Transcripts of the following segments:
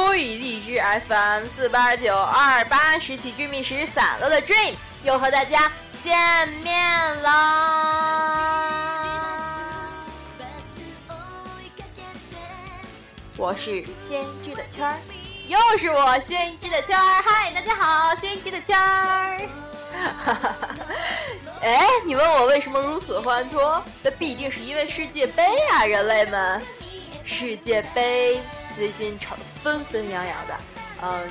酷与励志 FM 四八九二八拾起致命时散落的 Dream 又和大家见面啦！我是先知的圈儿，又是我先知的圈儿。嗨，大家好，先知的圈儿。哈哈哈哎，你问我为什么如此欢脱？那必定是因为世界杯啊，人类们！世界杯最近吵得纷纷扬扬的。嗯，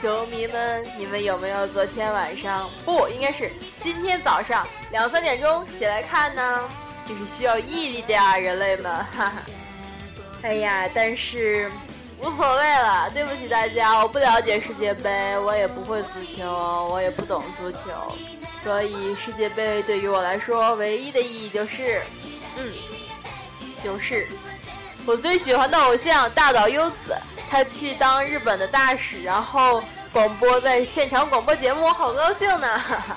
球迷们，你们有没有昨天晚上不应该是今天早上两三点钟起来看呢？这是需要毅力的呀，人类们！哈哈。哎呀，但是无所谓了，对不起大家，我不了解世界杯，我也不会足球，我也不懂足球，所以世界杯对于我来说唯一的意义就是，嗯，就是我最喜欢的偶像大岛优子，他去当日本的大使，然后广播在现场广播节目，我好高兴呢！哈哈。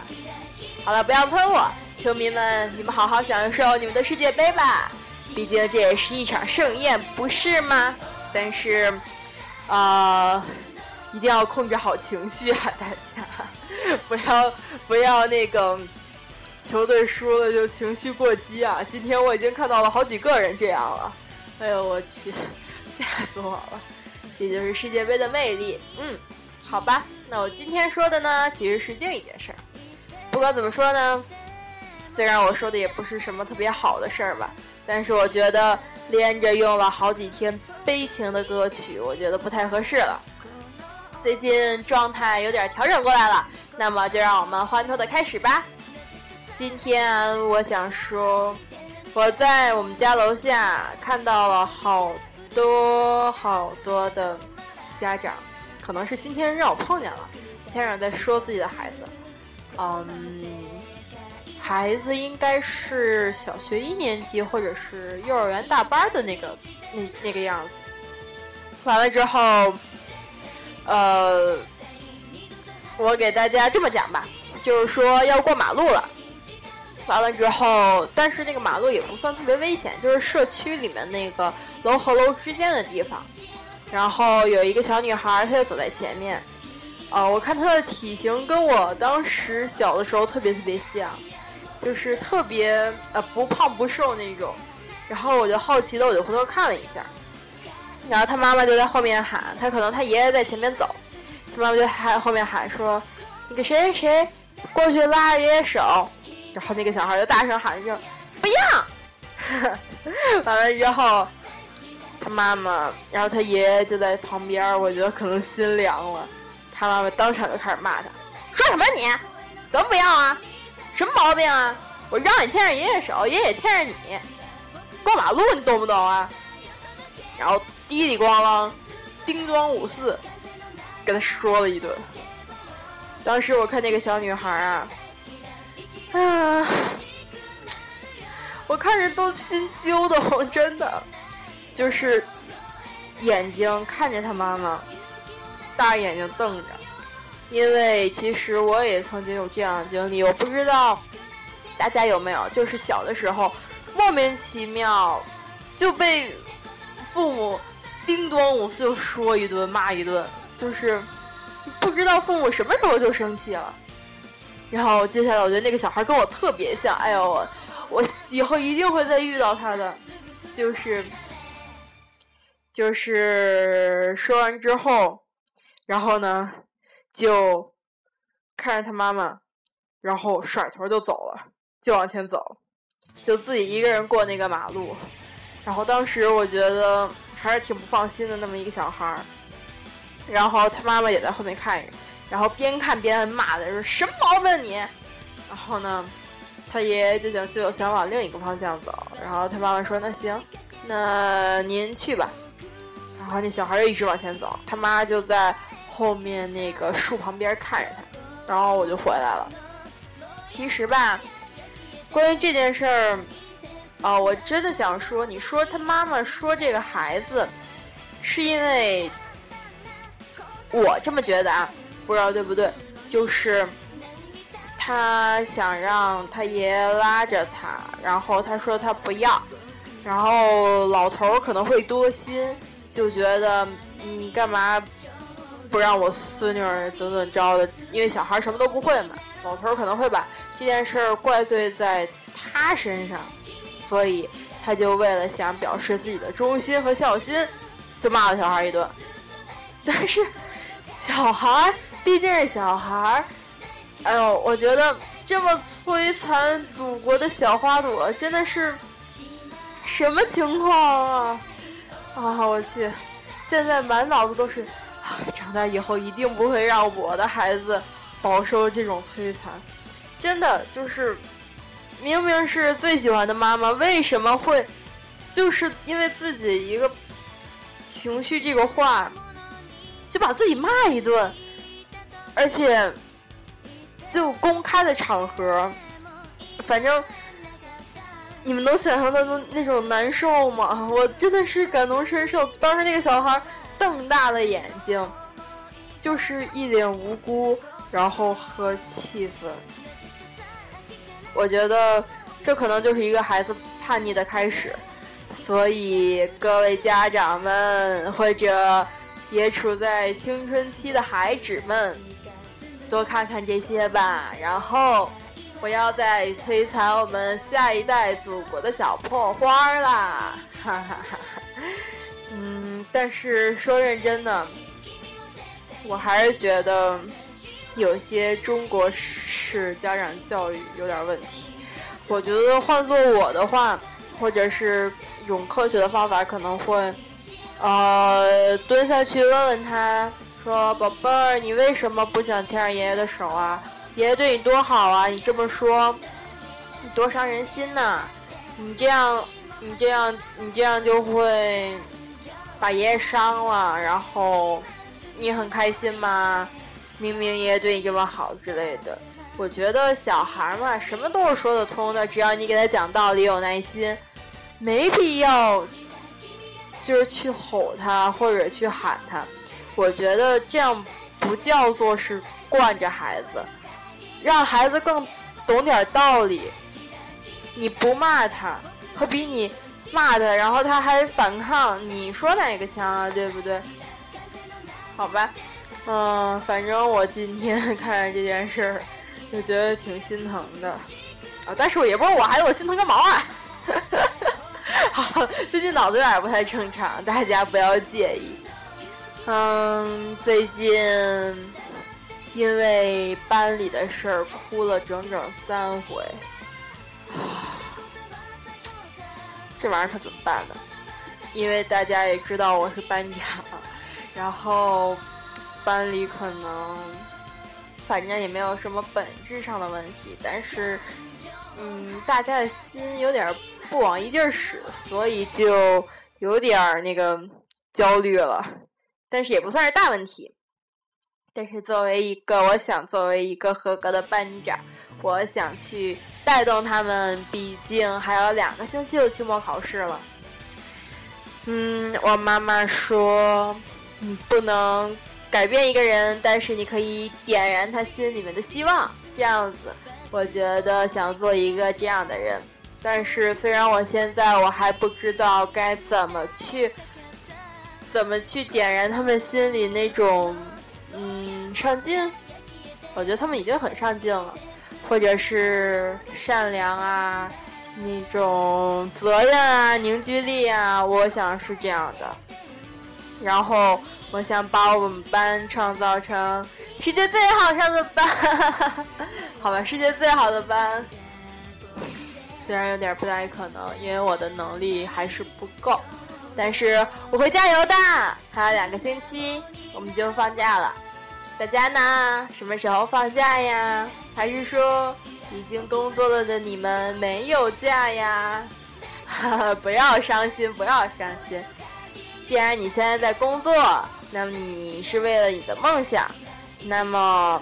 好了，不要喷我，球迷们，你们好好享受你们的世界杯吧。毕竟这也是一场盛宴，不是吗？但是，啊，一定要控制好情绪啊，大家 不要不要那个球队输了就情绪过激啊！今天我已经看到了好几个人这样了，哎呦我去，吓死我了！这就是世界杯的魅力。嗯，好吧，那我今天说的呢，其实是另一件事儿。不管怎么说呢，虽然我说的也不是什么特别好的事儿吧。但是我觉得连着用了好几天悲情的歌曲，我觉得不太合适了。最近状态有点调整过来了，那么就让我们欢脱的开始吧。今天我想说，我在我们家楼下看到了好多好多的家长，可能是今天让我碰见了家长在说自己的孩子，嗯。孩子应该是小学一年级或者是幼儿园大班的那个那那个样子。完了之后，呃，我给大家这么讲吧，就是说要过马路了。完了之后，但是那个马路也不算特别危险，就是社区里面那个楼和楼之间的地方。然后有一个小女孩，她就走在前面。呃，我看她的体型跟我当时小的时候特别特别像。就是特别呃不胖不瘦那种，然后我就好奇的我就回头看了一下，然后她妈妈就在后面喊，她可能她爷爷在前面走，她妈妈就喊后面喊说，那个谁谁谁过去拉着爷爷手，然后那个小孩就大声喊着不要，完了之后他妈妈，然后他爷爷就在旁边，我觉得可能心凉了，他妈妈当场就开始骂他，说什么你，怎么不要啊！什么毛病啊！我让你牵着爷爷手，爷爷牵着你过马路，你懂不懂啊？然后滴里咣啷，叮咣五四，跟他说了一顿。当时我看那个小女孩啊，啊，我看着都心揪的慌，真的，就是眼睛看着他妈妈，大眼睛瞪着。因为其实我也曾经有这样的经历，我不知道大家有没有，就是小的时候莫名其妙就被父母叮咚五四就说一顿骂一顿，就是不知道父母什么时候就生气了。然后接下来我觉得那个小孩跟我特别像，哎呦我我以后一定会再遇到他的，就是就是说完之后，然后呢？就看着他妈妈，然后甩头就走了，就往前走，就自己一个人过那个马路。然后当时我觉得还是挺不放心的，那么一个小孩儿。然后他妈妈也在后面看着，然后边看边骂的说：“什么毛病你？”然后呢，他爷爷就想就想往另一个方向走。然后他妈妈说：“那行，那您去吧。”然后那小孩就一直往前走，他妈就在。后面那个树旁边看着他，然后我就回来了。其实吧，关于这件事儿，啊，我真的想说，你说他妈妈说这个孩子，是因为我这么觉得啊，不知道对不对？就是他想让他爷爷拉着他，然后他说他不要，然后老头儿可能会多心，就觉得。你干嘛不让我孙女儿怎怎着的？因为小孩什么都不会嘛，老头可能会把这件事儿怪罪在他身上，所以他就为了想表示自己的忠心和孝心，就骂了小孩一顿。但是小孩毕竟是小孩儿，哎呦，我觉得这么摧残祖国的小花朵真的是什么情况啊！啊，我去，现在满脑子都是，长大以后一定不会让我的孩子饱受这种摧残。真的就是，明明是最喜欢的妈妈，为什么会就是因为自己一个情绪这个话，就把自己骂一顿，而且就公开的场合，反正。你们能想象到那那种难受吗？我真的是感同身受。当时那个小孩瞪大了眼睛，就是一脸无辜，然后和气愤。我觉得这可能就是一个孩子叛逆的开始，所以各位家长们或者也处在青春期的孩子们，多看看这些吧，然后。不要再摧残我们下一代祖国的小破花啦！哈哈哈哈。嗯，但是说认真的，我还是觉得有些中国式家长教育有点问题。我觉得换做我的话，或者是用科学的方法，可能会呃蹲下去问问他说：“宝贝儿，你为什么不想牵着爷爷的手啊？”爷爷对你多好啊！你这么说，你多伤人心呐！你这样，你这样，你这样就会把爷爷伤了。然后你很开心吗？明明爷爷对你这么好之类的。我觉得小孩嘛，什么都是说得通的，只要你给他讲道理，有耐心，没必要就是去吼他或者去喊他。我觉得这样不叫做是惯着孩子。让孩子更懂点道理，你不骂他，和比你骂他，然后他还反抗，你说哪个强啊？对不对？好吧，嗯，反正我今天看着这件事儿，就觉得挺心疼的啊。但是我也不是我孩子，我心疼个毛啊！好，最近脑子有点不太正常，大家不要介意。嗯，最近。因为班里的事儿哭了整整三回，这玩意儿可怎么办呢？因为大家也知道我是班长，然后班里可能反正也没有什么本质上的问题，但是嗯，大家的心有点不往一劲儿使，所以就有点那个焦虑了，但是也不算是大问题。但是作为一个，我想作为一个合格的班长，我想去带动他们。毕竟还有两个星期就期末考试了。嗯，我妈妈说，你不能改变一个人，但是你可以点燃他心里面的希望。这样子，我觉得想做一个这样的人。但是虽然我现在我还不知道该怎么去，怎么去点燃他们心里那种。嗯，上进，我觉得他们已经很上进了，或者是善良啊，那种责任啊，凝聚力啊，我想是这样的。然后，我想把我们班创造成世界最好上的班，好吧，世界最好的班。虽然有点不太可能，因为我的能力还是不够，但是我会加油的。还有两个星期，我们就放假了。大家呢？什么时候放假呀？还是说已经工作了的你们没有假呀？哈哈，不要伤心，不要伤心。既然你现在在工作，那么你是为了你的梦想。那么，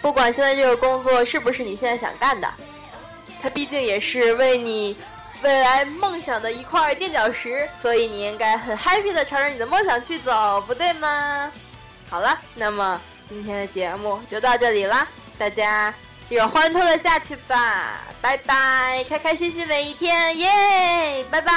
不管现在这个工作是不是你现在想干的，它毕竟也是为你未来梦想的一块垫脚石。所以你应该很 happy 的朝着你的梦想去走，不对吗？好了，那么今天的节目就到这里啦，大家就欢脱的下去吧，拜拜，开开心心每一天，耶，拜拜。